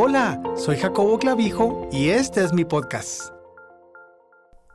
Hola, soy Jacobo Clavijo y este es mi podcast.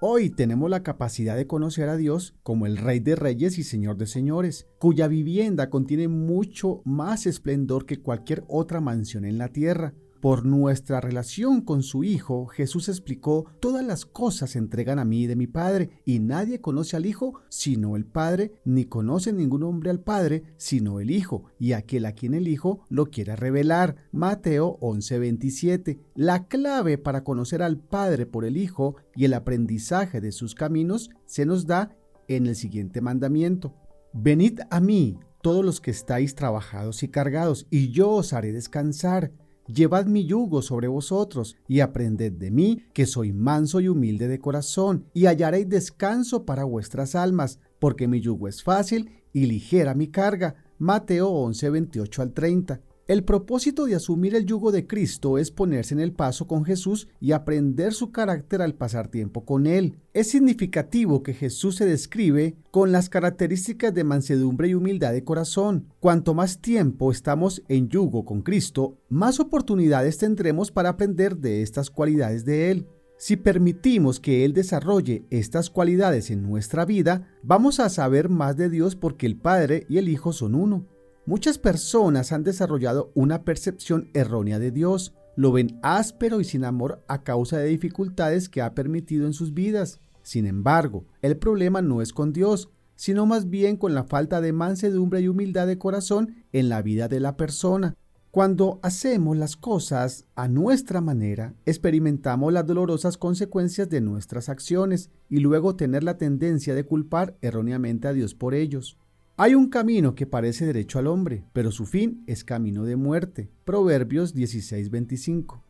Hoy tenemos la capacidad de conocer a Dios como el Rey de Reyes y Señor de Señores, cuya vivienda contiene mucho más esplendor que cualquier otra mansión en la tierra. Por nuestra relación con su Hijo, Jesús explicó, todas las cosas se entregan a mí de mi Padre, y nadie conoce al Hijo sino el Padre, ni conoce ningún hombre al Padre sino el Hijo, y aquel a quien el Hijo lo quiera revelar. Mateo 11:27. La clave para conocer al Padre por el Hijo y el aprendizaje de sus caminos se nos da en el siguiente mandamiento. Venid a mí, todos los que estáis trabajados y cargados, y yo os haré descansar. Llevad mi yugo sobre vosotros y aprended de mí, que soy manso y humilde de corazón, y hallaréis descanso para vuestras almas, porque mi yugo es fácil y ligera mi carga. Mateo 11, 28 al 30. El propósito de asumir el yugo de Cristo es ponerse en el paso con Jesús y aprender su carácter al pasar tiempo con Él. Es significativo que Jesús se describe con las características de mansedumbre y humildad de corazón. Cuanto más tiempo estamos en yugo con Cristo, más oportunidades tendremos para aprender de estas cualidades de Él. Si permitimos que Él desarrolle estas cualidades en nuestra vida, vamos a saber más de Dios porque el Padre y el Hijo son uno. Muchas personas han desarrollado una percepción errónea de Dios, lo ven áspero y sin amor a causa de dificultades que ha permitido en sus vidas. Sin embargo, el problema no es con Dios, sino más bien con la falta de mansedumbre y humildad de corazón en la vida de la persona. Cuando hacemos las cosas a nuestra manera, experimentamos las dolorosas consecuencias de nuestras acciones y luego tener la tendencia de culpar erróneamente a Dios por ellos. Hay un camino que parece derecho al hombre, pero su fin es camino de muerte. Proverbios 16:25.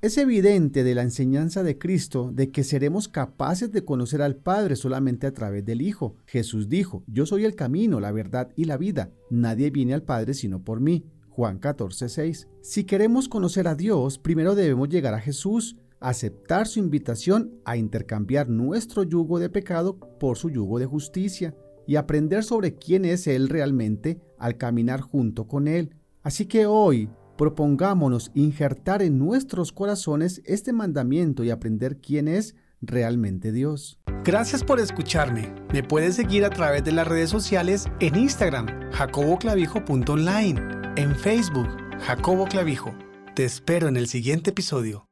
Es evidente de la enseñanza de Cristo de que seremos capaces de conocer al Padre solamente a través del Hijo. Jesús dijo, yo soy el camino, la verdad y la vida. Nadie viene al Padre sino por mí. Juan 14:6. Si queremos conocer a Dios, primero debemos llegar a Jesús, aceptar su invitación a intercambiar nuestro yugo de pecado por su yugo de justicia y aprender sobre quién es Él realmente al caminar junto con Él. Así que hoy propongámonos injertar en nuestros corazones este mandamiento y aprender quién es realmente Dios. Gracias por escucharme. Me puedes seguir a través de las redes sociales en Instagram, jacoboclavijo.online, en Facebook, Jacobo Clavijo. Te espero en el siguiente episodio.